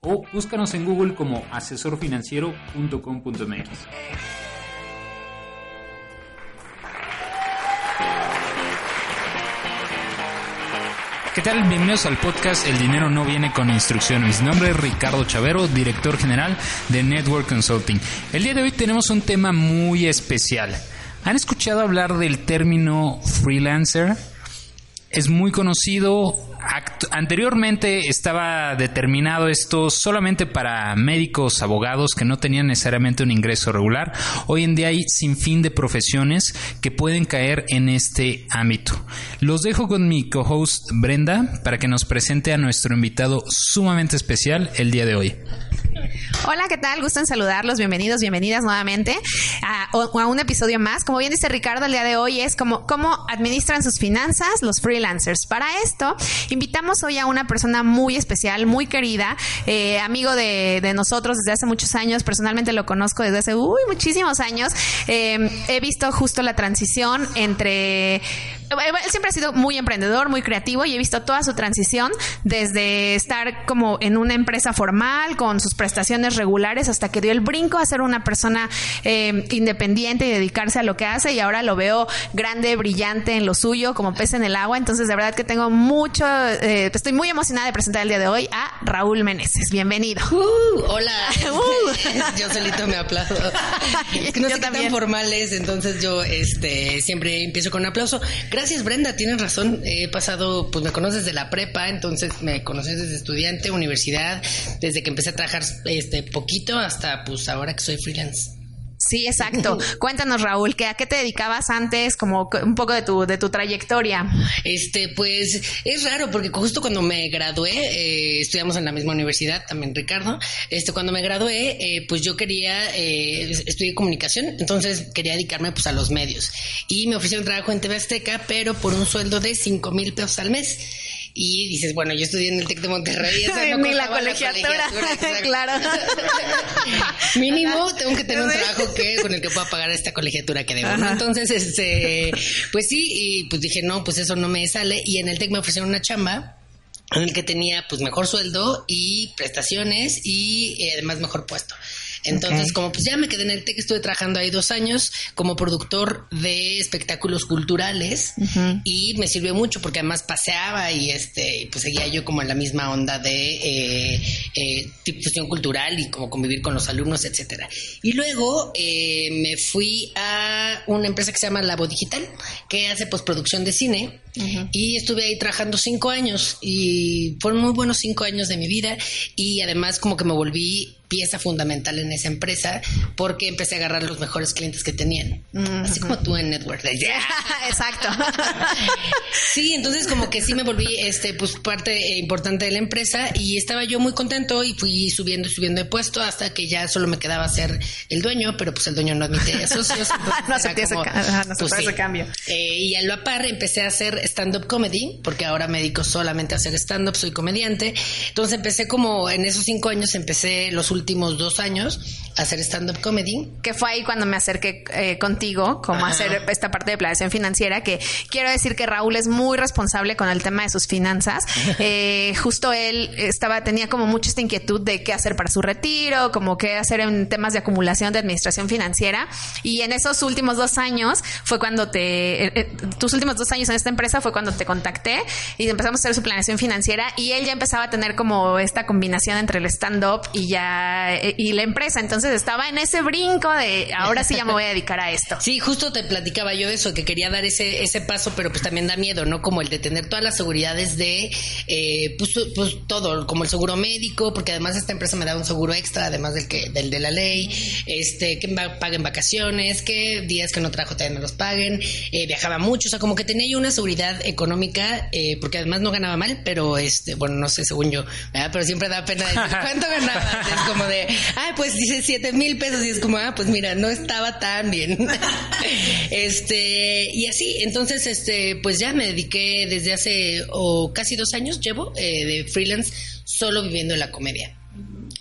o búscanos en Google como asesorfinanciero.com.mx. ¿Qué tal? Bienvenidos al podcast El dinero no viene con instrucciones. Mi nombre es Ricardo Chavero, director general de Network Consulting. El día de hoy tenemos un tema muy especial. ¿Han escuchado hablar del término freelancer? Es muy conocido, anteriormente estaba determinado esto solamente para médicos, abogados que no tenían necesariamente un ingreso regular. Hoy en día hay sin fin de profesiones que pueden caer en este ámbito. Los dejo con mi co-host Brenda para que nos presente a nuestro invitado sumamente especial el día de hoy. Hola, ¿qué tal? Gusto en saludarlos. Bienvenidos, bienvenidas nuevamente a, un episodio más. Como bien dice Ricardo, el día de hoy es como cómo administran sus finanzas los freelancers. Para esto, invitamos hoy a una persona muy especial, muy querida, eh, amigo de, de, nosotros desde hace muchos años. Personalmente lo conozco desde hace uy, muchísimos años. Eh, he visto justo la transición entre él siempre ha sido muy emprendedor, muy creativo y he visto toda su transición desde estar como en una empresa formal con sus prestaciones regulares hasta que dio el brinco a ser una persona eh, independiente y dedicarse a lo que hace y ahora lo veo grande, brillante en lo suyo, como pez en el agua. Entonces, de verdad que tengo mucho, eh, estoy muy emocionada de presentar el día de hoy a Raúl Meneses. Bienvenido. Uh, hola. Uh. yo solito me aplaudo. Es que no sé qué tan formal es, entonces yo este, siempre empiezo con un aplauso. Gracias, Brenda, tienes razón. He pasado, pues me conoces de la prepa, entonces me conoces desde estudiante, universidad, desde que empecé a trabajar este poquito hasta pues ahora que soy freelance. Sí, exacto. Cuéntanos, Raúl, ¿que ¿a qué te dedicabas antes? Como un poco de tu, de tu trayectoria. Este, pues es raro porque justo cuando me gradué, eh, estudiamos en la misma universidad, también Ricardo. Este, cuando me gradué, eh, pues yo quería, eh, estudié comunicación, entonces quería dedicarme pues a los medios. Y me ofrecieron trabajo en TV Azteca, pero por un sueldo de cinco mil pesos al mes y dices, bueno, yo estudié en el TEC de Monterrey. Ni la colegiatura, claro. Mínimo tengo que tener un trabajo que con el que pueda pagar esta colegiatura que debo, Entonces, este, pues sí, y pues dije, no, pues eso no me sale. Y en el TEC me ofrecieron una chamba en el que tenía pues mejor sueldo y prestaciones y eh, además mejor puesto. Entonces, como pues ya me quedé en el TEC, estuve trabajando ahí dos años como productor de espectáculos culturales y me sirvió mucho porque además paseaba y este pues seguía yo como en la misma onda de eh, eh, difusión cultural y como convivir con los alumnos, etcétera. Y luego eh, me fui a una empresa que se llama Labo Digital, que hace postproducción de cine y estuve ahí trabajando cinco años y fueron muy buenos cinco años de mi vida y además como que me volví pieza fundamental en esa empresa porque empecé a agarrar los mejores clientes que tenían. Así como tú en Network. Exacto. sí, entonces como que sí me volví este pues parte eh, importante de la empresa y estaba yo muy contento y fui subiendo y subiendo de puesto hasta que ya solo me quedaba ser el dueño, pero pues el dueño no admite socios. no acepté ese, pues ese cambio. Eh, y a lo par empecé a hacer stand-up comedy porque ahora me dedico solamente a hacer stand-up, soy comediante. Entonces empecé como en esos cinco años empecé los últimos dos años a hacer stand-up comedy. Que fue ahí cuando me acerqué eh, contigo, como a hacer esta parte de planeación financiera, que quiero decir que Raúl es muy responsable con el tema de sus finanzas. Eh, justo él estaba, tenía como mucha esta inquietud de qué hacer para su retiro, como qué hacer en temas de acumulación de administración financiera. Y en esos últimos dos años fue cuando te, eh, tus últimos dos años en esta empresa fue cuando te contacté y empezamos a hacer su planeación financiera y él ya empezaba a tener como esta combinación entre el stand-up y ya eh, y la empresa. Entonces estaba en ese brinco de ahora sí ya me voy a dedicar a esto. Sí, justo te platicaba yo eso, que quería dar ese, ese paso, pero pues también da miedo, ¿no? Como el de tener todas las seguridades de eh, pues, pues, todo, como el seguro médico, porque además esta empresa me da un seguro extra, además del que, del de la ley, este, que paguen vacaciones, que días que no trabajo también me los paguen, eh, viajaba mucho, o sea, como que tenía yo una seguridad económica, eh, porque además no ganaba mal, pero este, bueno, no sé, según yo, pero siempre da pena decir cuánto ganaba. es como de, ay, pues dice siete mil pesos y es como, ah, pues mira, no estaba tan bien. este, y así, entonces, este, pues ya me dediqué desde hace o casi dos años llevo eh, de freelance solo viviendo en la comedia.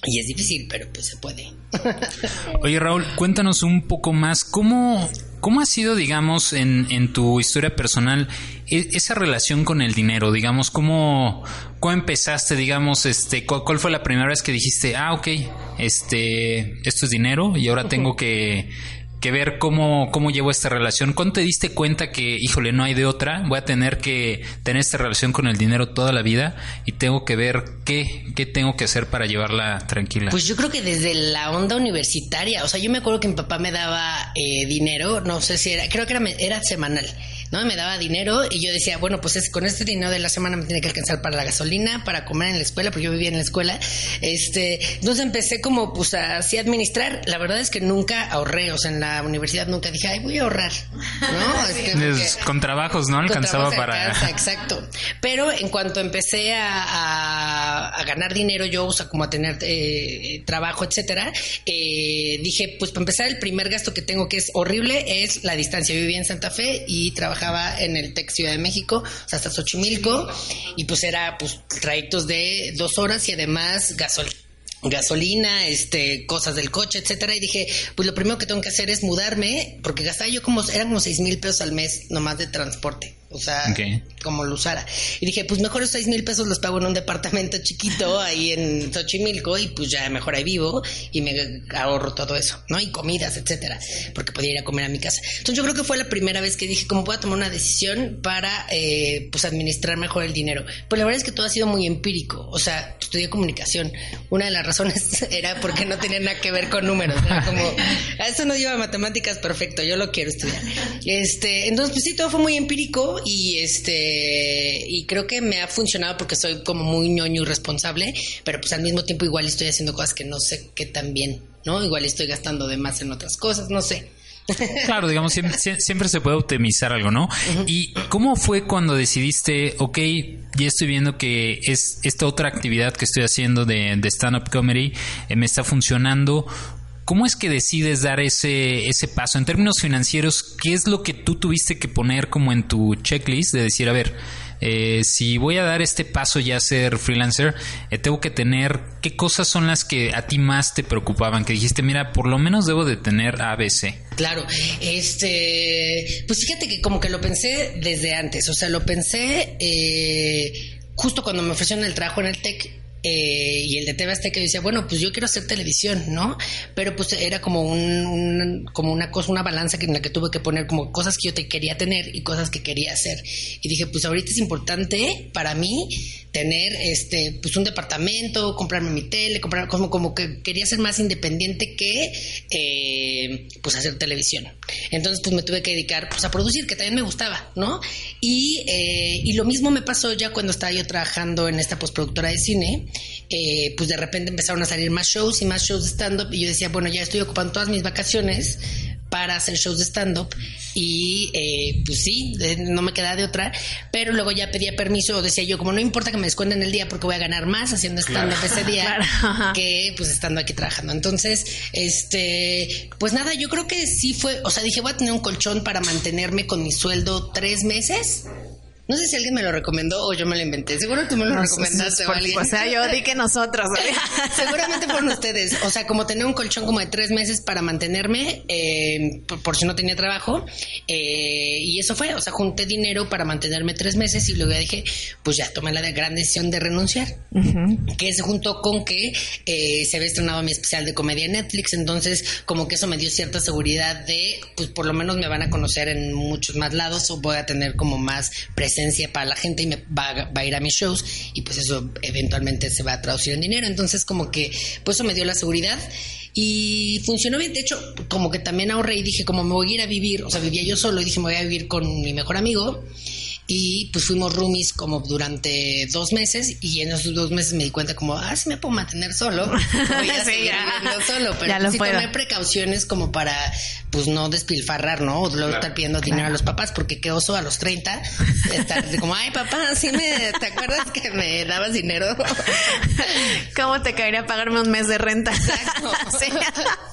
Y es difícil, pero pues se puede. Oye Raúl, cuéntanos un poco más, ¿cómo, cómo ha sido, digamos, en, en tu historia personal e, esa relación con el dinero? Digamos, ¿cómo, cómo empezaste, digamos, este, cuál, cuál, fue la primera vez que dijiste, ah, ok, este, esto es dinero y ahora tengo que que ver cómo, cómo llevo esta relación. ¿Cuándo te diste cuenta que, híjole, no hay de otra? Voy a tener que tener esta relación con el dinero toda la vida y tengo que ver qué, qué tengo que hacer para llevarla tranquila. Pues yo creo que desde la onda universitaria, o sea, yo me acuerdo que mi papá me daba eh, dinero, no sé si era, creo que era, era semanal. ¿No? Me daba dinero y yo decía, bueno, pues es, con este dinero de la semana me tiene que alcanzar para la gasolina, para comer en la escuela, porque yo vivía en la escuela. Este, entonces empecé como, pues, así a administrar. La verdad es que nunca ahorré, o sea, en la universidad nunca dije, ay, voy a ahorrar, ¿no? con trabajos, ¿no? Alcanzaba para... exacto. Pero en cuanto empecé a, a, ganar dinero yo, o sea, como a tener eh, trabajo, etcétera, eh, dije, pues para empezar, el primer gasto que tengo que es horrible es la distancia. Yo vivía en Santa Fe y trabajaba trabajaba en el TEC Ciudad de México, o sea, hasta Xochimilco, y pues era pues trayectos de dos horas y además gasolina gasolina, este, cosas del coche, etcétera, y dije, pues lo primero que tengo que hacer es mudarme, porque gastaba yo como, eran como seis mil pesos al mes nomás de transporte o sea, como lo usara. Y dije, pues mejor esos seis mil pesos los pago en un departamento chiquito ahí en Xochimilco y pues ya mejor ahí vivo y me ahorro todo eso, ¿no? Y comidas, etcétera, porque podía ir a comer a mi casa. Entonces yo creo que fue la primera vez que dije, ¿cómo puedo tomar una decisión para, eh, pues, administrar mejor el dinero? Pues la verdad es que todo ha sido muy empírico, o sea, estudié comunicación. Una de las razones era porque no tenía nada que ver con números, era como, a eso no lleva matemáticas perfecto, yo lo quiero estudiar. Este, entonces, pues sí, todo fue muy empírico y este y creo que me ha funcionado porque soy como muy ñoño y responsable, pero pues al mismo tiempo igual estoy haciendo cosas que no sé qué tan bien, ¿no? Igual estoy gastando de más en otras cosas, no sé. Claro, digamos, siempre, se puede optimizar algo, ¿no? ¿Y cómo fue cuando decidiste, ok, ya estoy viendo que es esta otra actividad que estoy haciendo de, de stand-up comedy, eh, me está funcionando? ¿Cómo es que decides dar ese, ese paso? En términos financieros, ¿qué es lo que tú tuviste que poner como en tu checklist de decir, a ver, eh, si voy a dar este paso ya a ser freelancer, eh, tengo que tener qué cosas son las que a ti más te preocupaban, que dijiste, mira, por lo menos debo de tener ABC. Claro, este, pues fíjate que como que lo pensé desde antes, o sea, lo pensé eh, justo cuando me ofrecieron el trabajo en el TEC eh, y el de TV Azteca decía, bueno, pues yo quiero hacer televisión, ¿no? Pero pues era como un, como una cosa, una balanza en la que tuve que poner como cosas que yo te quería tener y cosas que quería hacer. Y dije, pues ahorita es importante para mí tener este pues un departamento, comprarme mi tele, comprar como como que quería ser más independiente que eh, pues hacer televisión. Entonces pues me tuve que dedicar pues a producir que también me gustaba, ¿no? Y, eh, y lo mismo me pasó ya cuando estaba yo trabajando en esta postproductora de cine, eh, pues de repente empezaron a salir más shows y más shows de stand up y yo decía bueno ya estoy ocupando todas mis vacaciones para hacer shows de stand-up y eh, pues sí, no me queda de otra, pero luego ya pedía permiso, decía yo, como no importa que me descuenten el día porque voy a ganar más haciendo stand-up ese día que pues estando aquí trabajando. Entonces, este, pues nada, yo creo que sí fue, o sea, dije, voy a tener un colchón para mantenerme con mi sueldo tres meses no sé si alguien me lo recomendó o yo me lo inventé. Seguro tú me lo recomendaste o alguien. O sea, yo di que nosotros. Seguramente fueron ustedes. O sea, como tener un colchón como de tres meses para mantenerme, eh, por, si no tenía trabajo. Eh, y eso fue. O sea, junté dinero para mantenerme tres meses y luego dije, pues ya tomé la gran decisión de renunciar. Que es junto con que eh, se había estrenado mi especial de comedia en Netflix. Entonces, como que eso me dio cierta seguridad de, pues por lo menos me van a conocer en muchos más lados o voy a tener como más presencia para la gente y me va, a ir a mis shows y pues eso eventualmente se va a traducir en dinero. Entonces como que pues eso me dio la seguridad y funcionó bien. De hecho, como que también ahorré y dije como me voy a ir a vivir, o sea, vivía yo solo y dije me voy a vivir con mi mejor amigo y pues fuimos roomies como durante dos meses y en esos dos meses me di cuenta como, ah, sí me puedo mantener solo, voy a seguir viviendo solo, pero pues sí tomé precauciones como para pues no despilfarrar, ¿no? O luego estar pidiendo dinero a los papás, porque qué oso a los 30 estar como, ay papá, sí me, ¿te acuerdas que me dabas dinero? ¿Cómo te caería pagarme un mes de renta? Exacto. Sí.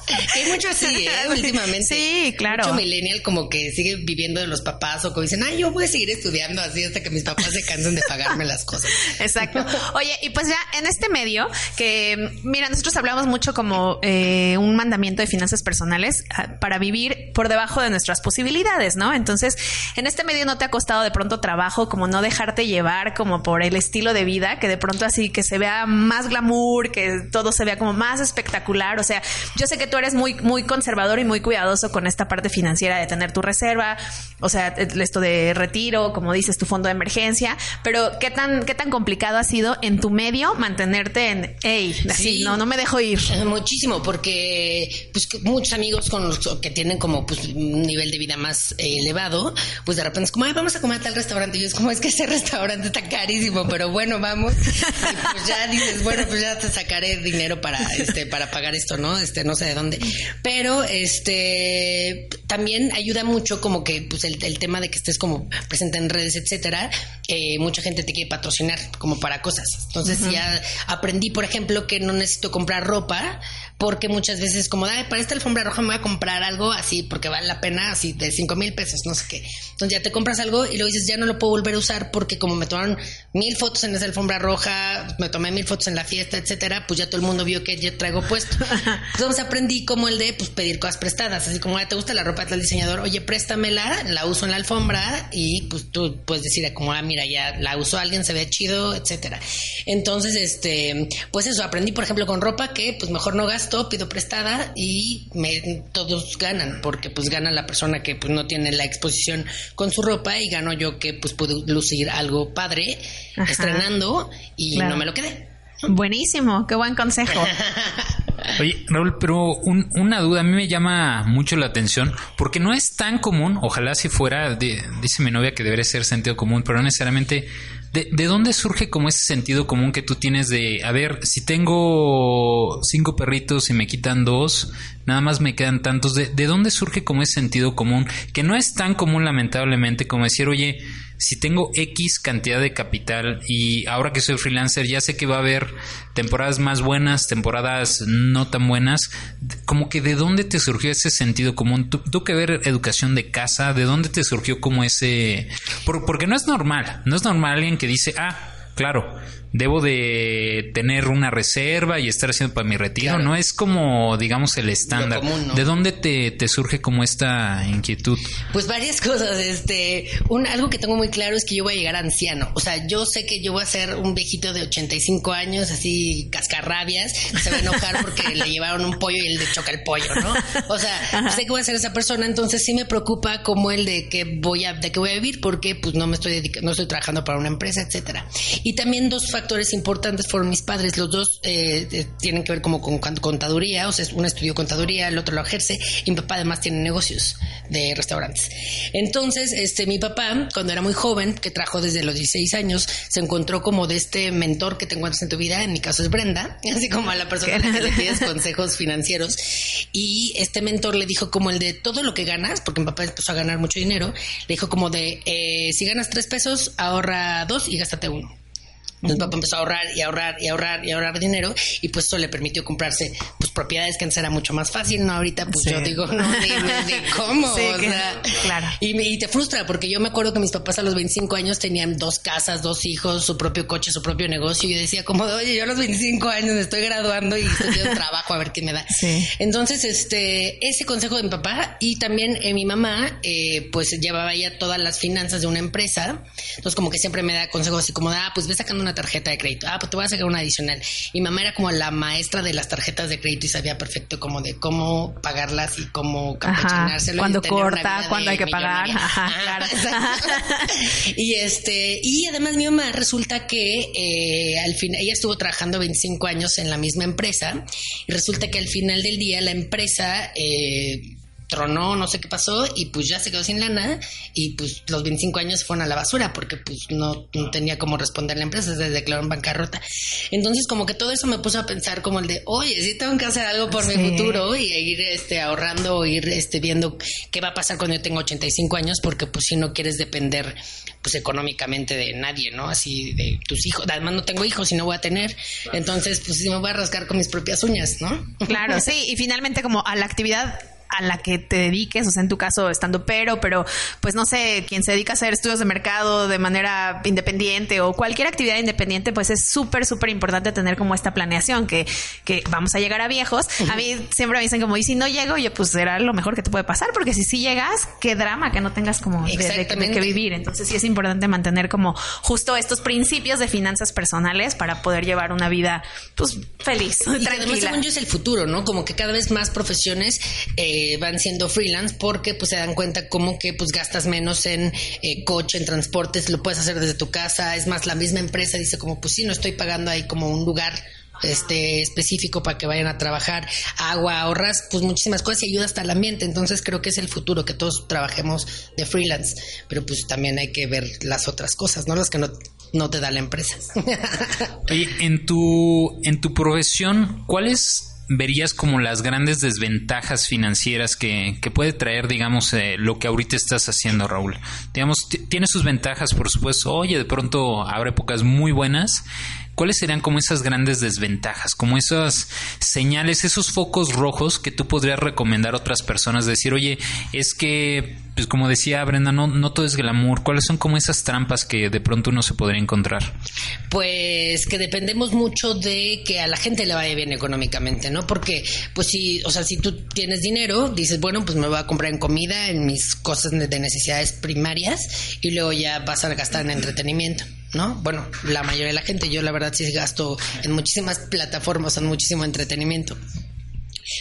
Hay mucho así, ¿eh? Últimamente. Sí, claro. Mucho millennial como que sigue viviendo de los papás o como dicen, ay, yo voy a seguir estudiando así hasta que mis papás se cansen de pagarme las cosas. Exacto. Oye, y pues ya en este medio, que mira, nosotros hablamos mucho como eh, un mandamiento de finanzas personales ah, para vivir por debajo de nuestras posibilidades, ¿no? Entonces, en este medio no te ha costado de pronto trabajo como no dejarte llevar como por el estilo de vida, que de pronto así que se vea más glamour, que todo se vea como más espectacular. O sea, yo sé que tú eres muy, muy conservador y muy cuidadoso con esta parte financiera de tener tu reserva, o sea, esto de retiro, como dices, tu fondo de emergencia, pero ¿qué tan, qué tan complicado ha sido en tu medio mantenerte en, hey, así, no, no me dejo ir? Eh, muchísimo, porque pues muchos amigos con los que tienen como pues un nivel de vida más eh, elevado, pues de repente es como, ay, vamos a comer a tal restaurante. Y yo es como, es que ese restaurante está carísimo, pero bueno, vamos. Y pues ya dices, bueno, pues ya te sacaré dinero para, este, para pagar esto, ¿no? Este, no sé de dónde. Pero, este, también ayuda mucho como que, pues el, el tema de que estés como presente en redes, etcétera, eh, mucha gente te quiere patrocinar como para cosas. Entonces ya aprendí, por ejemplo, que no necesito comprar ropa porque muchas veces como, Ay, para esta alfombra roja me voy a comprar algo así porque vale la pena así de cinco mil pesos, no sé qué. Entonces ya te compras algo y luego dices, ya no lo puedo volver a usar porque como me tomaron mil fotos en esa alfombra roja, me tomé mil fotos en la fiesta, etcétera, pues ya todo el mundo vio que yo traigo puesto. Entonces aprendí como el de pues pedir cosas prestadas, así como, ¿te gusta la ropa del diseñador? Oye, préstamela, la uso en la alfombra y pues tú puedes decir como, ah, mira, ya la usó alguien, se ve chido, etcétera. Entonces, este, pues eso, aprendí, por ejemplo, con ropa que pues mejor no gasto, pido prestada y me, todos ganan, porque pues gana la persona que pues no tiene la exposición con su ropa y gano yo que pues puedo lucir algo padre estrenando y no me lo quedé. Buenísimo, qué buen consejo. Oye, Raúl, pero una duda, a mí me llama mucho la atención, porque no es tan común, ojalá si fuera, dice mi novia que debería ser sentido común, pero no necesariamente, de, ¿de, dónde surge como ese sentido común que tú tienes de, a ver, si tengo cinco perritos y me quitan dos, nada más me quedan tantos, ¿de, de dónde surge como ese sentido común? Que no es tan común lamentablemente como decir, oye, si tengo X cantidad de capital y ahora que soy freelancer ya sé que va a haber temporadas más buenas, temporadas no tan buenas, como que de dónde te surgió ese sentido común, tú, que ver educación de casa, de dónde te surgió como ese... porque no es normal, no es normal alguien que dice, ah, claro, debo de tener una reserva y estar haciendo para mi retiro. No es como, digamos, el estándar. ¿De dónde te, te, surge como esta inquietud? Pues varias cosas. Este, un, algo que tengo muy claro es que yo voy a llegar anciano. O sea, yo sé que yo voy a ser un viejito de 85 años, así cascarrabias, se va a enojar porque le llevaron un pollo y él le choca el pollo, ¿no? O sea, sé que voy a ser esa persona, entonces sí me preocupa como el de que voy a, de que voy a vivir porque pues no me estoy dedicando, no estoy trabajando para una empresa, etcétera. Y también dos factores factores importantes fueron mis padres. Los dos eh, tienen que ver como con contaduría, o sea, uno estudió contaduría, el otro lo ejerce, y mi papá además tiene negocios de restaurantes. Entonces, este, mi papá, cuando era muy joven, que trajo desde los 16 años, se encontró como de este mentor que te encuentras en tu vida, en mi caso es Brenda, así como a la persona que le pides consejos financieros, y este mentor le dijo como el de todo lo que ganas, porque mi papá empezó a ganar mucho dinero, le dijo como de, eh, si ganas tres pesos, ahorra dos y gástate uno. Entonces papá empezó a ahorrar y ahorrar y ahorrar y ahorrar dinero y pues eso le permitió comprarse pues propiedades que antes era mucho más fácil, ¿no? Ahorita pues yo digo, no, de, cómo, o sea, claro. Y, te frustra porque yo me acuerdo que mis papás a los 25 años tenían dos casas, dos hijos, su propio coche, su propio negocio y yo decía como, oye, yo a los 25 años me estoy graduando y estoy un trabajo a ver qué me da. Entonces, este, ese consejo de mi papá y también eh, mi mamá, eh, pues llevaba ya todas las finanzas de una empresa, entonces como que siempre me da consejos así como, ah, pues ve sacando una tarjeta de crédito. Ah, pues te voy a sacar una adicional. Mi mamá era como la maestra de las tarjetas de crédito y sabía perfecto como de cómo pagarlas y cómo campechanárselo. Cuando corta, cuando hay que pagar. Ajá, claro. y este, y además mi mamá resulta que eh, al final, ella estuvo trabajando 25 años en la misma empresa y resulta que al final del día la empresa eh, tronó, no sé qué pasó, y pues ya se quedó sin lana, y pues los 25 años fueron a la basura, porque pues no, tenía cómo responder la empresa, se declaró en bancarrota. Entonces, como que todo eso me puso a pensar como el de, oye, sí tengo que hacer algo por mi futuro, y ir este, ahorrando, ir este, viendo qué va a pasar cuando yo tengo 85 años, porque pues si no quieres depender pues económicamente de nadie, ¿no? Así de tus hijos, además no tengo hijos y no voy a tener, entonces pues sí me voy a rascar con mis propias uñas, ¿no? Claro, sí, y finalmente como a la actividad a la que te dediques, o sea, en tu caso estando pero, pero pues no sé, quien se dedica a hacer estudios de mercado de manera independiente o cualquier actividad independiente, pues es súper, súper importante tener como esta planeación que, que vamos a llegar a viejos. A mí siempre me dicen como, y si no llego, yo pues será lo mejor que te puede pasar, porque si sí llegas, qué drama que no tengas como de, que vivir. Entonces sí es importante mantener como justo estos principios de finanzas personales para poder llevar una vida pues feliz, y tranquila. Además, según yo es el futuro, ¿no? Como que cada vez más profesiones eh, van siendo freelance porque pues se dan cuenta como que pues gastas menos en eh, coche, en transportes, lo puedes hacer desde tu casa, es más la misma empresa dice como pues sí, no estoy pagando ahí como un lugar este específico para que vayan a trabajar, agua, ahorras, pues muchísimas cosas y ayuda hasta el ambiente. Entonces creo que es el futuro, que todos trabajemos de freelance, pero pues también hay que ver las otras cosas, ¿no? Las que no, no te da la empresa. Oye, en tu, en tu profesión, ¿cuál es verías como las grandes desventajas financieras que, que puede traer, digamos, eh, lo que ahorita estás haciendo, Raúl? Digamos, tiene sus ventajas, por supuesto. Oye, de pronto habrá épocas muy buenas ¿cuáles serían como esas grandes desventajas, como esas señales, esos focos rojos que tú podrías recomendar a otras personas? Decir, oye, es que, pues como decía Brenda, no, no todo es glamour. ¿Cuáles son como esas trampas que de pronto uno se podría encontrar? Pues que dependemos mucho de que a la gente le vaya bien económicamente, ¿no? Porque, pues si, o sea, si tú tienes dinero, dices, bueno, pues me voy a comprar en comida, en mis cosas de necesidades primarias, y luego ya vas a gastar en entretenimiento. ¿No? Bueno, la mayoría de la gente, yo la verdad sí gasto en muchísimas plataformas, en muchísimo entretenimiento.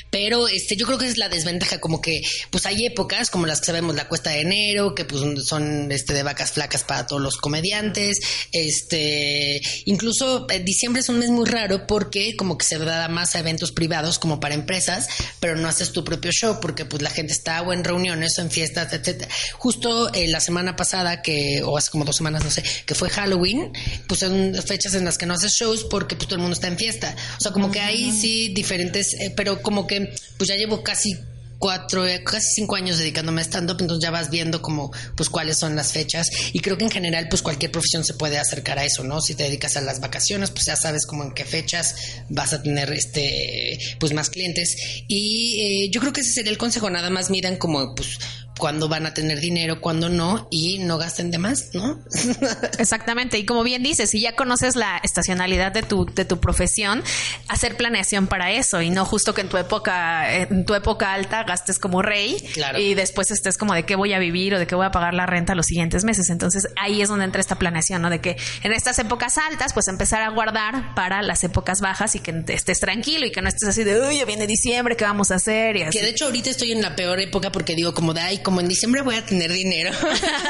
Pero este, yo creo que es la desventaja, como que pues hay épocas como las que sabemos, la cuesta de enero, que pues son este de vacas flacas para todos los comediantes. Este, incluso eh, diciembre es un mes muy raro porque como que se da más a eventos privados como para empresas, pero no haces tu propio show porque pues la gente está o en reuniones o en fiestas, etcétera. Justo eh, la semana pasada que o hace como dos semanas no sé, que fue Halloween, pues son fechas en las que no haces shows porque pues todo el mundo está en fiesta. O sea, como que hay sí diferentes, eh, pero como como que pues ya llevo casi cuatro, casi cinco años dedicándome a stand-up, entonces ya vas viendo como, pues, cuáles son las fechas. Y creo que en general, pues, cualquier profesión se puede acercar a eso, ¿no? Si te dedicas a las vacaciones, pues ya sabes como en qué fechas vas a tener, este, pues, más clientes. Y eh, yo creo que ese sería el consejo, nada más miran como, pues, cuándo van a tener dinero, cuándo no, y no gasten de más, ¿no? Exactamente. Y como bien dices, si ya conoces la estacionalidad de tu, de tu profesión, hacer planeación para eso y no justo que en tu época, en tu época alta gastes como rey y después estés como de qué voy a vivir o de qué voy a pagar la renta los siguientes meses. Entonces ahí es donde entra esta planeación, ¿no? De que en estas épocas altas, pues empezar a guardar para las épocas bajas y que estés tranquilo y que no estés así de, uy, ya viene diciembre, ¿qué vamos a hacer? Y Que de hecho ahorita estoy en la peor época porque digo como de, ay, como en diciembre voy a tener dinero.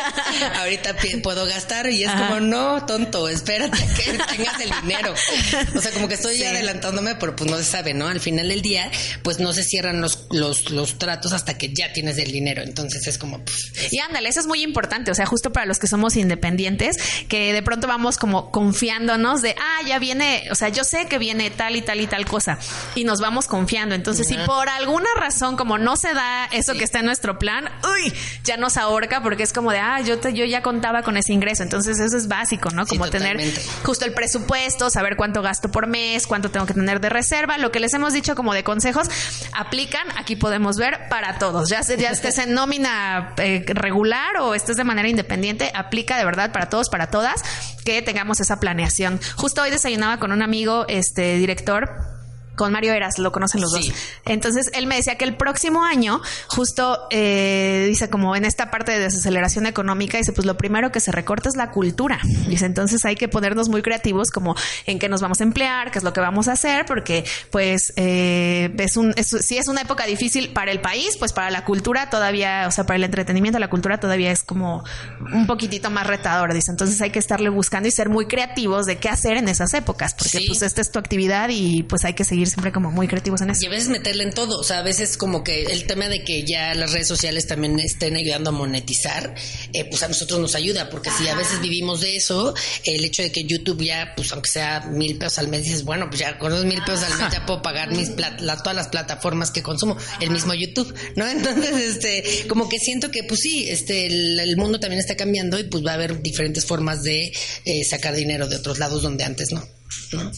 Ahorita puedo gastar y es como, no, tonto, espérate que tengas el dinero. O sea, como que estoy adelantándome, pero pues no se sabe, ¿no? Al final del día, pues no se cierran los, los, los tratos hasta que ya tienes el dinero. Entonces es como... Y ándale, eso es muy importante. O sea, justo para los que somos independientes, que de pronto vamos como confiándonos de, ah, ya viene, o sea, yo sé que viene tal y tal y tal cosa. Y nos vamos confiando. Entonces, si por alguna razón como no se da eso que está en nuestro plan, uy, ya nos ahorca porque es como de, ah, yo, te, yo ya contaba con ese ingreso. Entonces eso es básico, ¿no? Como tener justo el presupuesto, saber cuánto gasto por mes, cuánto tengo que tener de reserva. Lo que les hemos dicho como de consejos, aplican, aquí podemos ver para todos. Ya, ya estés en nómina eh, regular o estés de manera independiente, aplica de verdad para todos, para todas, que tengamos esa planeación. Justo hoy desayunaba con un amigo, este director, con Mario Eras, lo conocen los dos. Entonces él me decía que el próximo año, justo eh, dice como en esta parte de desaceleración económica, dice pues lo primero que se recorta es la cultura. Dice entonces hay que ponernos muy creativos como en qué nos vamos a emplear, qué es lo que vamos a hacer, porque pues eh, es un, si es una época difícil para el país, pues para la cultura todavía, o sea, para el entretenimiento, la cultura todavía es como un poquitito más retador. Dice entonces hay que estarle buscando y ser muy creativos de qué hacer en esas épocas, porque pues esta es tu actividad y pues hay que seguir siempre como muy creativos en eso. Y a veces meterle en todo, o sea, a veces como que el tema de que ya las redes sociales también estén ayudando a monetizar, eh, pues a nosotros nos ayuda, porque si a veces vivimos de eso, el hecho de que YouTube ya, pues aunque sea mil pesos al mes, dices, bueno, pues ya con los mil pesos al mes ya puedo pagar mis todas las plataformas que consumo, el mismo YouTube, ¿no? Entonces, este, como que siento que, pues sí, este, el, mundo también está cambiando y pues va a haber diferentes formas de eh, sacar dinero de otros lados donde antes no, ¿no?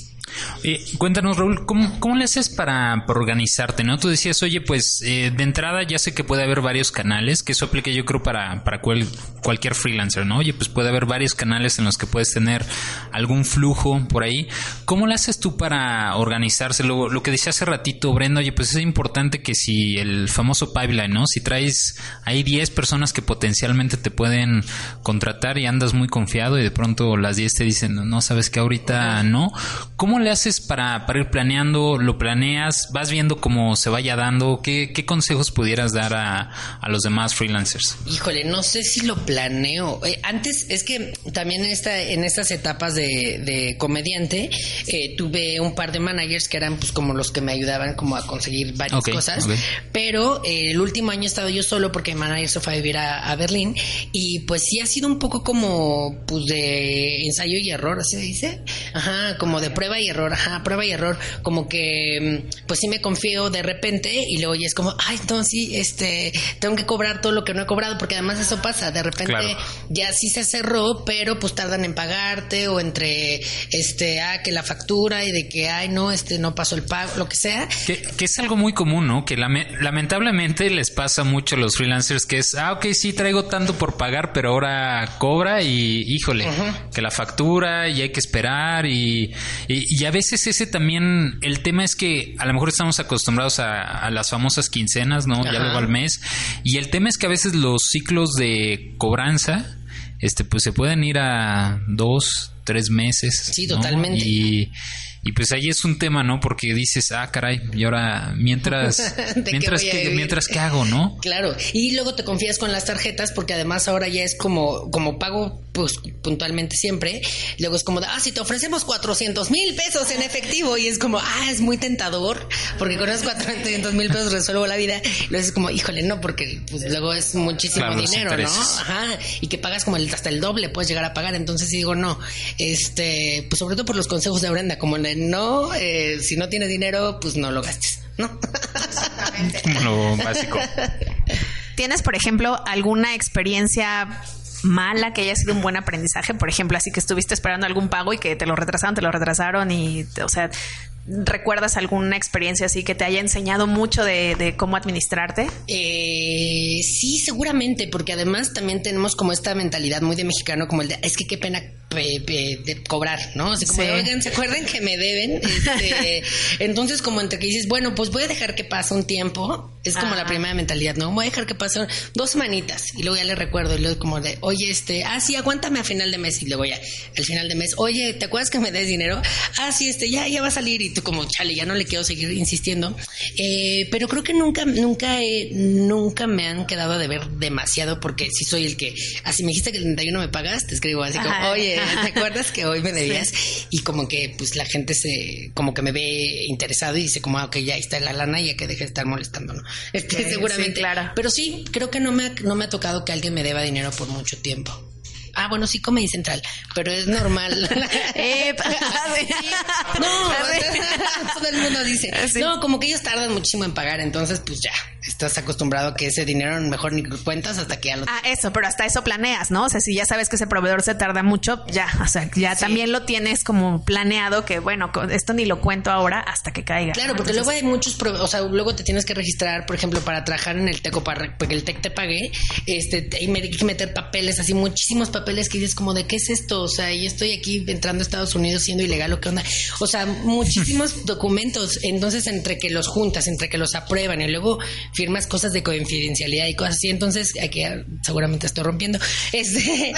Cuéntanos, Raúl, ¿cómo, le haces para, organizarte? ¿no? Tú decías, oye, pues eh, de entrada ya sé que puede haber varios canales, que eso aplica yo creo para, para cualquier freelancer, ¿no? Oye, pues puede haber varios canales en los que puedes tener algún flujo por ahí. ¿Cómo le haces tú para organizarse? Lo, lo que decía hace ratito, Brenda, oye, pues es importante que si el famoso pipeline, ¿no? Si traes ahí 10 personas que potencialmente te pueden contratar y andas muy confiado y de pronto las 10 te dicen, no, sabes que ahorita no. ¿Cómo le haces para, para ir planeando? ¿Lo planeas? ¿Vas viendo cómo se vaya dando? ¿Qué, qué consejos pudieras dar a, a, los demás freelancers? Híjole, no sé si lo planeo. Eh, antes, es que también en, esta, en estas etapas de, de comediante, eh, tuve un par de managers que eran pues como los que me ayudaban como a conseguir varias cosas. Pero eh, el último año he estado yo solo porque mi manager se fue a vivir a, a, Berlín y pues sí ha sido un poco como pues de ensayo y error, así se dice. Ajá, como de prueba y error, ajá, prueba y error, como que mm, pues sí me confío de repente y luego ya es como, ay, no, sí, este, tengo que cobrar todo lo que no he cobrado, porque además eso pasa, de repente ya sí se cerró, pero pues tardan en pagarte o entre, este, ah, que la factura y de que, ay, no, este, no pasó el pago, lo que sea. Que, que es algo muy común, ¿no? Que lamentablemente les pasa mucho a los freelancers que es, ah, ok, sí, traigo tanto por pagar, pero ahora cobra y, híjole, que la factura y hay que esperar y, y, a veces ese también, el tema es que a lo mejor estamos acostumbrados a, las famosas quincenas, ¿no? Ya luego al mes. Y el tema es que a veces los ciclos de cobranza, este, pues se pueden ir a dos, tres meses. Sí, totalmente. Y, y pues ahí es un tema, ¿no? Porque dices, ah, caray, y ahora mientras, mientras que, mientras que hago, ¿no? Claro. Y luego te confías con las tarjetas porque además ahora ya es como, como pago pues puntualmente siempre. Luego es como, ah, si te ofrecemos 400 mil pesos en efectivo y es como, ah, es muy tentador porque con esos 400 mil pesos resuelvo la vida. Y luego es como, híjole, no, porque pues luego es muchísimo dinero, ¿no? Ajá. Y que pagas como el, hasta el doble puedes llegar a pagar. Entonces digo, no, este, pues sobre todo por los consejos de Brenda, como en no, eh, si no tienes dinero, pues no lo gastes, ¿no? Lo básico. ¿Tienes, por ejemplo, alguna experiencia mala que haya sido un buen aprendizaje? Por ejemplo, así que estuviste esperando algún pago y que te lo retrasaron, te lo retrasaron y, o sea, ¿Recuerdas alguna experiencia así que te haya enseñado mucho de, cómo administrarte? Eh, sí, seguramente, porque además también tenemos como esta mentalidad muy de mexicano, como el de, es que qué pena de cobrar, ¿no? Así como, oigan, ¿se acuerdan que me deben? Este, entonces, como entre que dices, bueno, pues voy a dejar que pase un tiempo, es como la primera mentalidad, ¿no? Voy a dejar que pase dos semanitas y luego ya le recuerdo y luego como de, oye, este, ah, sí, aguántame a final de mes y luego ya, al final de mes, oye, ¿te acuerdas que me des dinero? Ah, sí, este, ya, ya va a salir y como, chale, ya no le quiero seguir insistiendo. Eh, pero creo que nunca, nunca, nunca me han quedado de ver demasiado porque si soy el que, así me dijiste que el 31 me pagas, te escribo así como, oye, ¿te acuerdas que hoy me debías? Y como que pues la gente se, como que me ve interesado y dice como, ah, ok, ya está la lana y ya que deje de estar molestando, ¿no? Este, seguramente. claro. Pero sí, creo que no me, no me ha tocado que alguien me deba dinero por mucho tiempo. Ah, bueno, sí, Comedy Central, pero es normal. no, todo el mundo dice. No, como que ellos tardan muchísimo en pagar, entonces pues ya, estás acostumbrado a que ese dinero mejor ni cuentas hasta que ya lo... Ah, eso, pero hasta eso planeas, ¿no? O sea, si ya sabes que ese proveedor se tarda mucho, ya, o sea, ya también lo tienes como planeado que, bueno, esto ni lo cuento ahora hasta que caiga. Claro, porque luego hay muchos, o sea, luego te tienes que registrar, por ejemplo, para trabajar en el TECO, para que el TEC te pague, este, y meter papeles, así muchísimos papeles papeles que dices como de qué es esto, o sea, y estoy aquí entrando a Estados Unidos siendo ilegal o qué onda. O sea, muchísimos documentos, entonces entre que los juntas, entre que los aprueban y luego firmas cosas de confidencialidad y cosas así, entonces aquí seguramente estoy rompiendo. Este,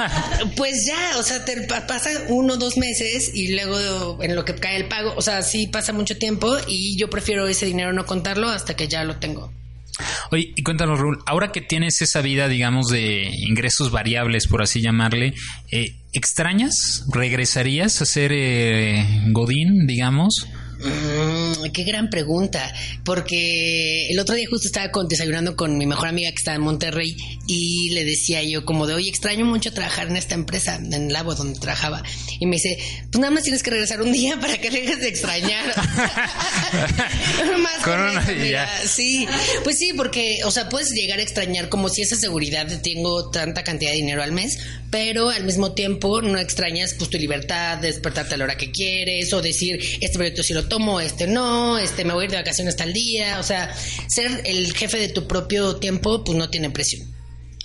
pues ya, o sea, te pasa uno dos meses y luego en lo que cae el pago, o sea, sí pasa mucho tiempo y yo prefiero ese dinero no contarlo hasta que ya lo tengo. Oye, y cuéntanos, Raúl, ahora que tienes esa vida, digamos, de ingresos variables, por así llamarle, eh, ¿extrañas? ¿Regresarías a ser eh, Godín, digamos? Mm, qué gran pregunta, porque el otro día justo estaba con, desayunando con mi mejor amiga que está en Monterrey y le decía yo como de, oye, extraño mucho trabajar en esta empresa, en Labo donde trabajaba. Y me dice, pues nada más tienes que regresar un día para que dejes de extrañar. más Sí, pues sí, porque, o sea, puedes llegar a extrañar como si esa seguridad de tengo tanta cantidad de dinero al mes, pero al mismo tiempo no extrañas pues tu libertad de despertarte a la hora que quieres o decir, este proyecto sí lo tomo, este no, este me voy a ir de vacaciones tal día, o sea, ser el jefe de tu propio tiempo pues no tiene precio.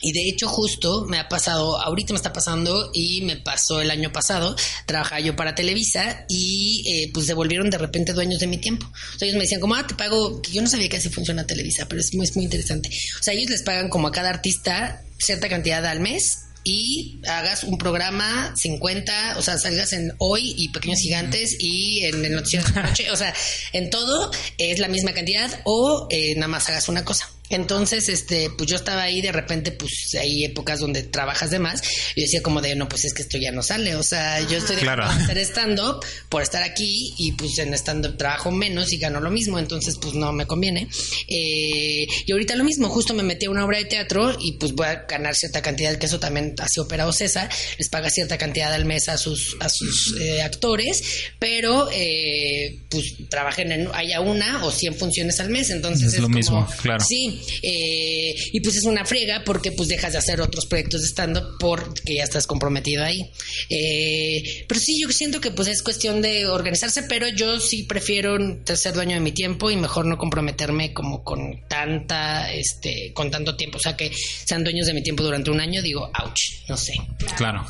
Y de hecho justo me ha pasado, ahorita me está pasando y me pasó el año pasado, trabajaba yo para Televisa y eh, pues se volvieron de repente dueños de mi tiempo. O sea, ellos me decían como, ah, te pago, yo no sabía que así funciona Televisa, pero es muy, es muy interesante. O sea, ellos les pagan como a cada artista cierta cantidad al mes y hagas un programa 50, o sea, salgas en Hoy y Pequeños Gigantes y en el Noticiero de la Noche, o sea, en todo es la misma cantidad o eh, nada más hagas una cosa. Entonces, este, pues yo estaba ahí, de repente, pues hay épocas donde trabajas de más. Y decía como de, no, pues es que esto ya no sale. O sea, yo estoy de hacer stand-up por estar aquí y pues en stand-up trabajo menos y gano lo mismo. Entonces, pues no me conviene. Eh, y ahorita lo mismo, justo me metí a una obra de teatro y pues voy a ganar cierta cantidad, que eso también hace operado César, les paga cierta cantidad al mes a sus, a sus eh, actores, pero eh, pues trabajen en, haya una o 100 funciones al mes. Entonces, es, lo mismo, claro. Sí, eh, y pues es una frega porque pues dejas de hacer otros proyectos de stand-up porque ya estás comprometido ahí. Eh, pero sí, yo siento que pues es cuestión de organizarse, pero yo sí prefiero ser dueño de mi tiempo y mejor no comprometerme como con tanta, este, con tanto tiempo. O sea, que sean dueños de mi tiempo durante un año, digo, ouch, no sé. Claro.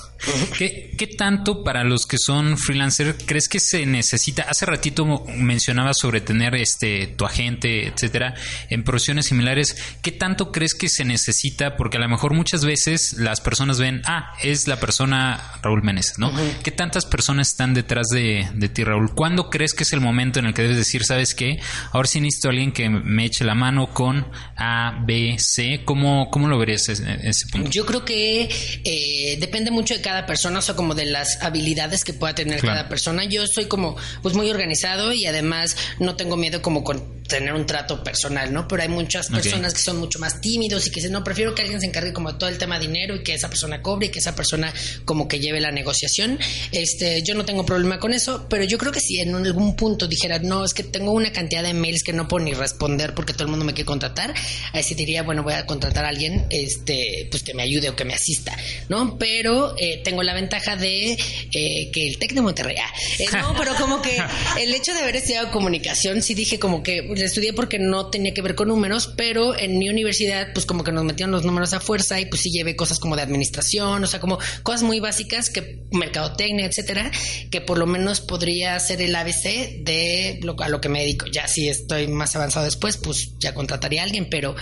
¿Qué, ¿Qué, tanto para los que son freelancer crees que se necesita? Hace ratito mencionabas sobre tener este tu agente, etcétera, en profesiones similares. ¿Qué tanto crees que se necesita? Porque a lo mejor muchas veces las personas ven, ah, es la persona Raúl Menes, ¿no? ¿Qué tantas personas están detrás de, de, ti, Raúl? ¿Cuándo crees que es el momento en el que debes decir, sabes qué? Ahora sí necesito a alguien que me eche la mano con A, B, C. ¿Cómo, cómo lo verías ese, ese punto? Yo creo que eh, depende mucho de cada persona, o sea, como de las habilidades que pueda tener cada persona. Yo soy como, pues muy organizado y además no tengo miedo como con tener un trato personal, ¿no? Pero hay muchas personas que son mucho más tímidos y que dicen, no, prefiero que alguien se encargue como de todo el tema de dinero y que esa persona cobre y que esa persona como que lleve la negociación. Este, yo no tengo problema con eso, pero yo creo que si en algún punto dijera, no, es que tengo una cantidad de mails que no puedo ni responder porque todo el mundo me quiere contratar, ahí sí diría, bueno, voy a contratar a alguien, este, pues que me ayude o que me asista, ¿no? Pero eh, tengo la ventaja de eh, que el TEC de Monterrey, ah, eh, no, pero como que el hecho de haber estudiado comunicación, sí dije como que estudié porque no tenía que ver con números, pero en mi universidad, pues como que nos metieron los números a fuerza y pues sí llevé cosas como de administración, o sea, como cosas muy básicas que mercadotecnia, etcétera, que por lo menos podría ser el ABC de lo, a lo que me dedico. Ya si estoy más avanzado después, pues ya contrataría a alguien, pero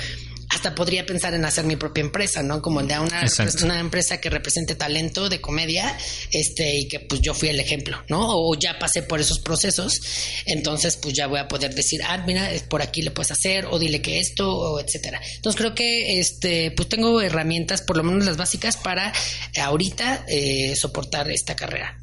hasta podría pensar en hacer mi propia empresa, ¿no? Como de una, una empresa que represente talento de comedia, este, y que pues yo fui el ejemplo, ¿no? O ya pasé por esos procesos, entonces pues ya voy a poder decir, ah, mira, por aquí le puedes hacer, o dile que esto, o etcétera. Entonces creo que este, pues tengo herramientas, por lo menos las básicas, para ahorita eh, soportar esta carrera.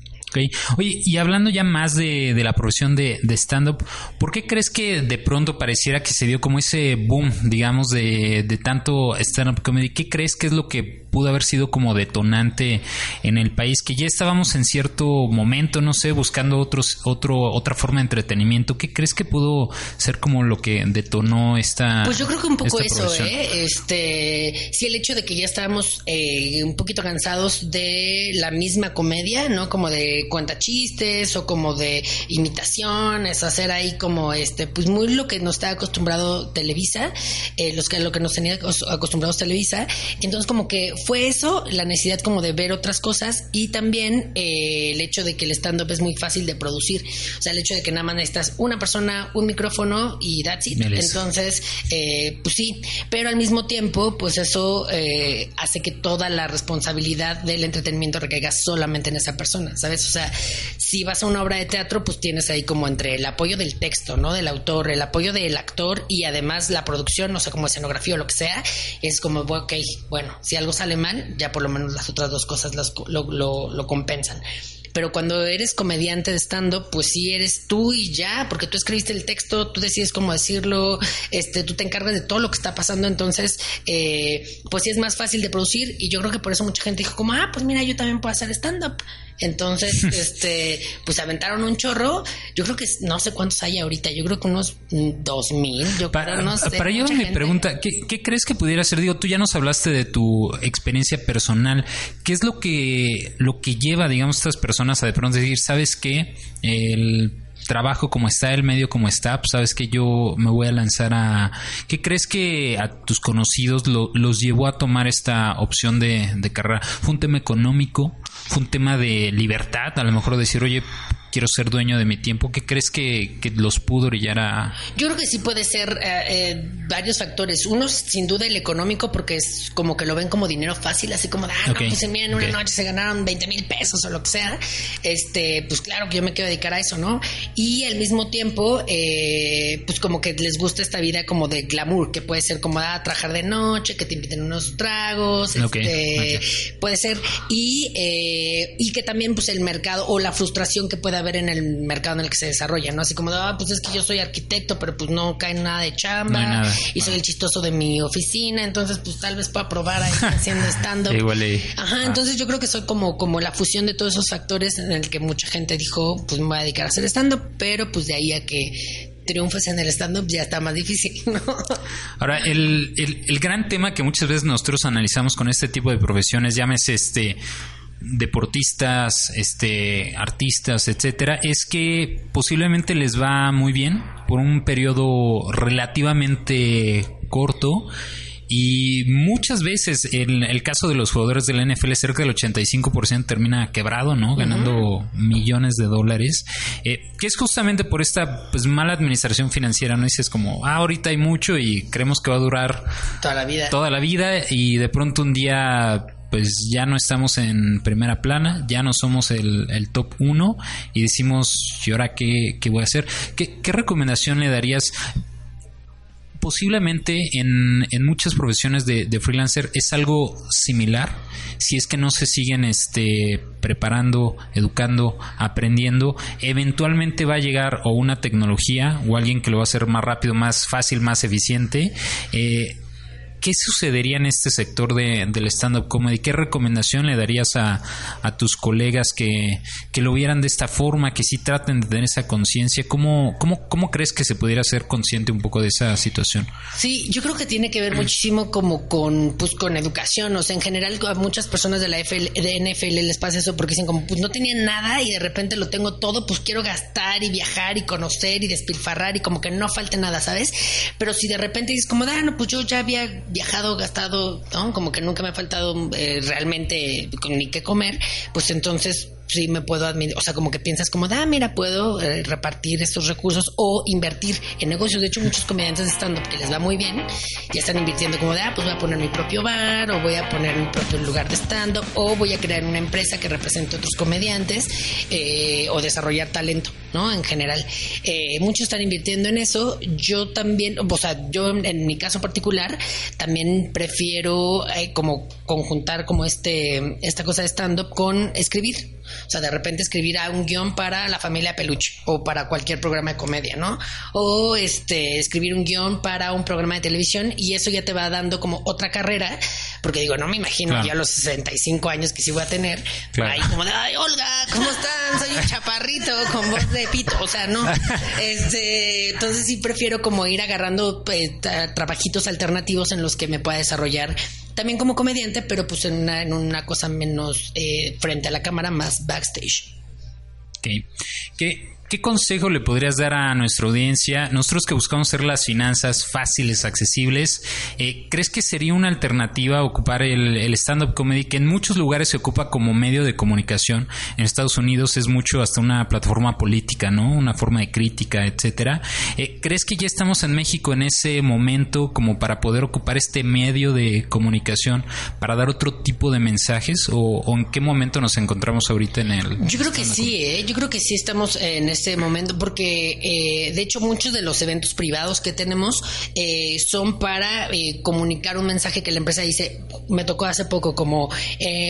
Oye, y hablando ya más de, de la profesión de, de stand-up, ¿por qué crees que de pronto pareciera que se dio como ese boom, digamos, de, de tanto stand-up comedy? ¿Qué crees que es lo que pudo haber sido como detonante en el país? Que ya estábamos en cierto momento, no sé, buscando otros, otro, otra forma de entretenimiento. ¿Qué crees que pudo ser como lo que detonó esta Pues yo creo que un poco eso, ¿eh? Este, sí, el hecho de que ya estábamos eh, un poquito cansados de la misma comedia, ¿no? Como de cuenta chistes o como de imitaciones, hacer ahí como este, pues muy lo que nos está acostumbrado Televisa, eh, los que lo que nos tenía acostumbrados Televisa. Entonces como que fue eso, la necesidad como de ver otras cosas y también eh, el hecho de que el stand-up es muy fácil de producir. O sea, el hecho de que nada más necesitas una persona, un micrófono y that's it. Entonces, eh, pues sí, pero al mismo tiempo, pues eso hace que toda la responsabilidad del entretenimiento recaiga solamente en esa persona, ¿sabes? O sea, si vas a una obra de teatro, pues tienes ahí como entre el apoyo del texto, ¿no? Del autor, el apoyo del actor y además la producción, no sé, como escenografía o lo que sea, es como, ok, bueno, si algo sale mal, ya por lo menos las otras dos cosas lo, lo, lo compensan. Pero cuando eres comediante de stand-up, pues sí eres tú y ya, porque tú escribiste el texto, tú decides cómo decirlo, este, tú te encargas de todo lo que está pasando, entonces, eh, pues sí es más fácil de producir y yo creo que por eso mucha gente dijo como, ah, pues mira, yo también puedo hacer stand-up. Entonces, este, pues aventaron un chorro. Yo creo que no sé cuántos hay ahorita. Yo creo que unos dos mil. Yo para, no sé. Para mi pregunta, ¿qué, ¿qué, crees que pudiera ser? Digo, tú ya nos hablaste de tu experiencia personal. ¿Qué es lo que lo que lleva, digamos, estas personas a de pronto decir, sabes qué, el trabajo como está, el medio como está, pues sabes que yo me voy a lanzar a... ¿Qué crees que a tus conocidos los llevó a tomar esta opción de, de carrera? ¿Fue un tema económico? ¿Fue un tema de libertad? A lo mejor decir, oye, quiero ser dueño de mi tiempo. ¿Qué crees que, los pudo brillar a...? Yo creo que sí puede ser eh, eh, varios factores. Uno, sin duda, el económico, porque es como que lo ven como dinero fácil, así como, ah, no, pues en una noche se ganaron 20 mil pesos o lo que sea. Este, pues claro que yo me quiero dedicar a eso, ¿no? Y al mismo tiempo, eh, pues como que les gusta esta vida como de glamour, que puede ser como, ah, trabajar de noche, que te inviten unos tragos, este, puede ser. Y, y que también, pues el mercado o la frustración que pueda ver en el mercado en el que se desarrolla, ¿no? Así como, ah, pues es que yo soy arquitecto, pero pues no cae nada de chamba y soy el chistoso de mi oficina, entonces pues tal vez pueda probar ahí haciendo stand-up. Ajá, ah. entonces yo creo que soy como, como la fusión de todos esos factores en el que mucha gente dijo, pues me voy a dedicar a hacer stand-up, pero pues de ahí a que triunfes en el stand-up ya está más difícil, ¿no? Ahora, el, el, el gran tema que muchas veces nosotros analizamos con este tipo de profesiones, llámese este deportistas, este, artistas, etcétera, es que posiblemente les va muy bien por un periodo relativamente corto. Y muchas veces, en el caso de los jugadores de la NFL, cerca del 85% termina quebrado, ¿no? Ganando millones de dólares. Eh, que es justamente por esta pues mala administración financiera, ¿no? Dices como, ah, ahorita hay mucho y creemos que va a durar toda la vida. Toda la vida y de pronto un día pues ya no estamos en primera plana, ya no somos el, top uno y decimos, ¿y ahora qué, qué voy a hacer? ¿Qué, ¿Qué, recomendación le darías? Posiblemente en, en muchas profesiones de, de, freelancer es algo similar, si es que no se siguen este, preparando, educando, aprendiendo, eventualmente va a llegar o una tecnología o alguien que lo va a hacer más rápido, más fácil, más eficiente. Eh, ¿qué sucedería en este sector de, del stand-up comedy? ¿Qué recomendación le darías a, tus colegas que, lo vieran de esta forma, que sí traten de tener esa conciencia? ¿Cómo, cómo, ¿Cómo crees que se pudiera ser consciente un poco de esa situación? Sí, yo creo que tiene que ver muchísimo como con, pues, con educación. O sea, en general a muchas personas de la de NFL les pasa eso porque dicen como, pues no tenían nada y de repente lo tengo todo, pues quiero gastar y viajar y conocer y despilfarrar y como que no falte nada, ¿sabes? Pero si de repente dices como, ah, no, pues yo ya había viajado, gastado, ¿no? Como que nunca me ha faltado eh, realmente ni qué comer, pues entonces sí me puedo o sea, como que piensas como, ah, mira, puedo eh, repartir estos recursos o invertir en negocios. De hecho, muchos comediantes de stand-up que les va muy bien, ya están invirtiendo como de, ah, pues voy a poner mi propio bar o voy a poner mi propio lugar de stand-up o voy a crear una empresa que represente a otros comediantes eh, o desarrollar talento, ¿no? En general. Eh, muchos están invirtiendo en eso. Yo también, o sea, yo en mi caso particular, también prefiero como conjuntar como este, esta cosa de stand-up con escribir. O sea, de repente escribir a un guion para la familia Peluche o para cualquier programa de comedia, ¿no? O este, escribir un guion para un programa de televisión y eso ya te va dando como otra carrera, porque digo, no me imagino ya los 65 años que sí voy a tener, ahí como de, ay, Olga, ¿cómo están? Soy un chaparrito con voz de pito, o sea, no. Este, entonces sí prefiero como ir agarrando eh, trabajitos alternativos en los que me pueda desarrollar también como comediante, pero pues en una, en una cosa menos eh, frente a la cámara, más backstage. Okay. ¿Qué, ¿Qué consejo le podrías dar a nuestra audiencia? Nosotros que buscamos hacer las finanzas fáciles, accesibles, eh, ¿crees que sería una alternativa ocupar el, stand-up comedy que en muchos lugares se ocupa como medio de comunicación? En Estados Unidos es mucho hasta una plataforma política, ¿no? Una forma de crítica, etcétera. Eh, ¿Crees que ya estamos en México en ese momento como para poder ocupar este medio de comunicación para dar otro tipo de mensajes? ¿O, en qué momento nos encontramos ahorita en el... Yo creo que sí, ¿eh? Yo creo que sí estamos en ese momento, porque eh, de hecho muchos de los eventos privados que tenemos eh, son para eh, comunicar un mensaje que la empresa dice, me tocó hace poco, como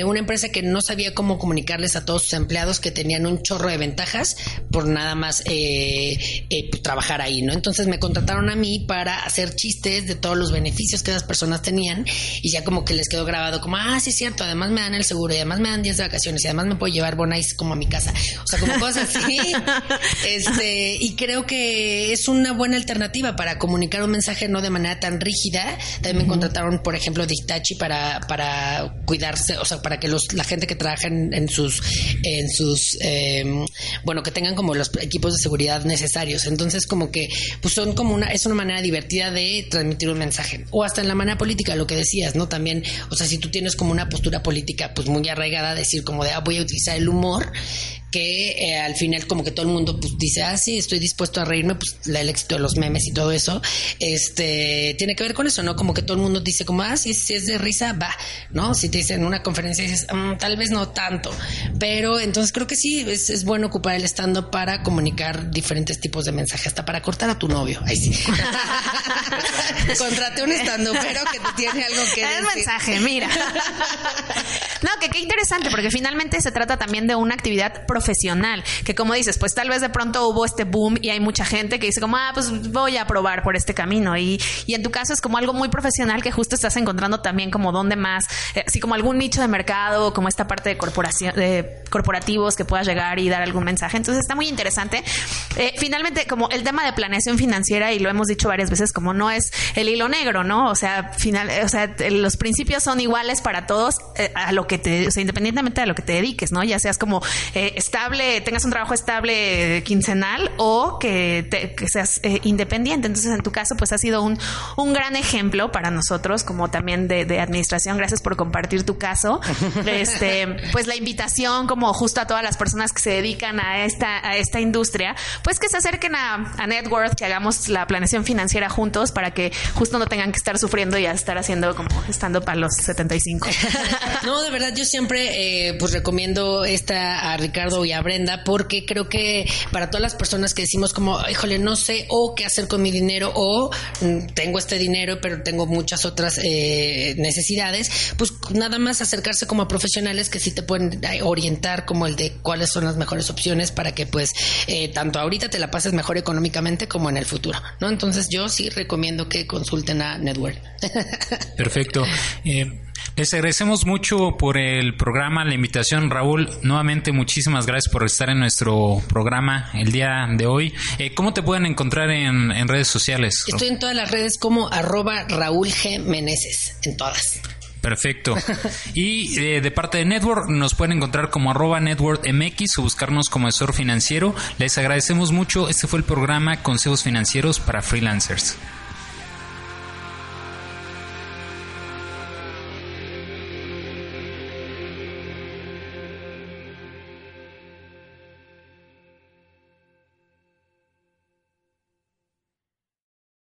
una empresa que no sabía cómo comunicarles a todos sus empleados que tenían un chorro de ventajas por nada más pues, trabajar ahí, ¿no? Entonces me contrataron a mí para hacer chistes de todos los beneficios que esas personas tenían y ya como que les quedó grabado como, ah, sí es cierto, además me dan el seguro y además me dan días de vacaciones y además me puedo llevar bonais como a mi casa. O sea, como cosas así. este, y creo que es una buena alternativa para comunicar un mensaje no de manera tan rígida. También me contrataron, por ejemplo, de para, para cuidarse, o sea, para que los, la gente que trabaja en, sus, en sus, em, bueno, que tengan como los equipos de seguridad necesarios. Entonces, como que, pues son como una, es una manera divertida de transmitir un mensaje. O hasta en la manera política, lo que decías, ¿no? También, o sea, si tú tienes como una postura política, pues muy arraigada, decir como de, ah, voy a utilizar el humor que eh, al final como que todo el mundo pues dice, ah, sí, estoy dispuesto a reírme, pues el éxito de los memes y todo eso, este, tiene que ver con eso, ¿no? Como que todo el mundo dice como, ah, sí, si es de risa, va, ¿no? Si te dicen en una conferencia dices, mm, tal vez no tanto, pero entonces creo que sí, es, es bueno ocupar el stand para comunicar diferentes tipos de mensajes, hasta para cortar a tu novio, ahí sí. Contrate un stand pero que te tiene algo que decir. El mensaje, mira. no, que qué interesante, porque finalmente se trata también de una actividad profesional, que como dices, pues tal vez de pronto hubo este boom y hay mucha gente que dice como, ah, pues voy a probar por este camino. Y, y en tu caso es como algo muy profesional que justo estás encontrando también como donde más, eh, así como algún nicho de mercado, como esta parte de corporación, de corporativos que puedas llegar y dar algún mensaje. Entonces está muy interesante. Eh, finalmente, como el tema de planeación financiera, y lo hemos dicho varias veces, como no es el hilo negro, ¿no? O sea, final, o sea, los principios son iguales para todos eh, a lo que te, o sea, independientemente de lo que te dediques, ¿no? Ya seas como estable, tengas un trabajo estable quincenal o que, seas eh, independiente. Entonces, en tu caso, pues ha sido un, un gran ejemplo para nosotros, como también de, administración. Gracias por compartir tu caso. Este, pues la invitación, como justo a todas las personas que se dedican a esta, a esta industria, pues que se acerquen a, a Networth, que hagamos la planeación financiera juntos para que justo no tengan que estar sufriendo y a estar haciendo como estando para los 75. no, de verdad, yo siempre eh, pues recomiendo esta a Ricardo y a Brenda, porque creo que para todas las personas que decimos como, híjole, no sé o qué hacer con mi dinero o mm, tengo este dinero pero tengo muchas otras eh, necesidades, pues nada más acercarse como a profesionales que sí te pueden eh, orientar como el de cuáles son las mejores opciones para que pues eh, tanto ahorita te la pases mejor económicamente como en el futuro, ¿no? Entonces yo sí recomiendo que consulten a Network. Perfecto. Les agradecemos mucho por el programa, la invitación, Raúl. Nuevamente, muchísimas gracias por estar en nuestro programa el día de hoy. Eh, ¿Cómo te pueden encontrar en, redes sociales? Estoy en todas las redes como arroba Raúl G. Meneses, en todas. Perfecto. Y eh, de parte de Network nos pueden encontrar como arroba Network MX o buscarnos como asesor financiero. Les agradecemos mucho. Este fue el programa Consejos Financieros para Freelancers.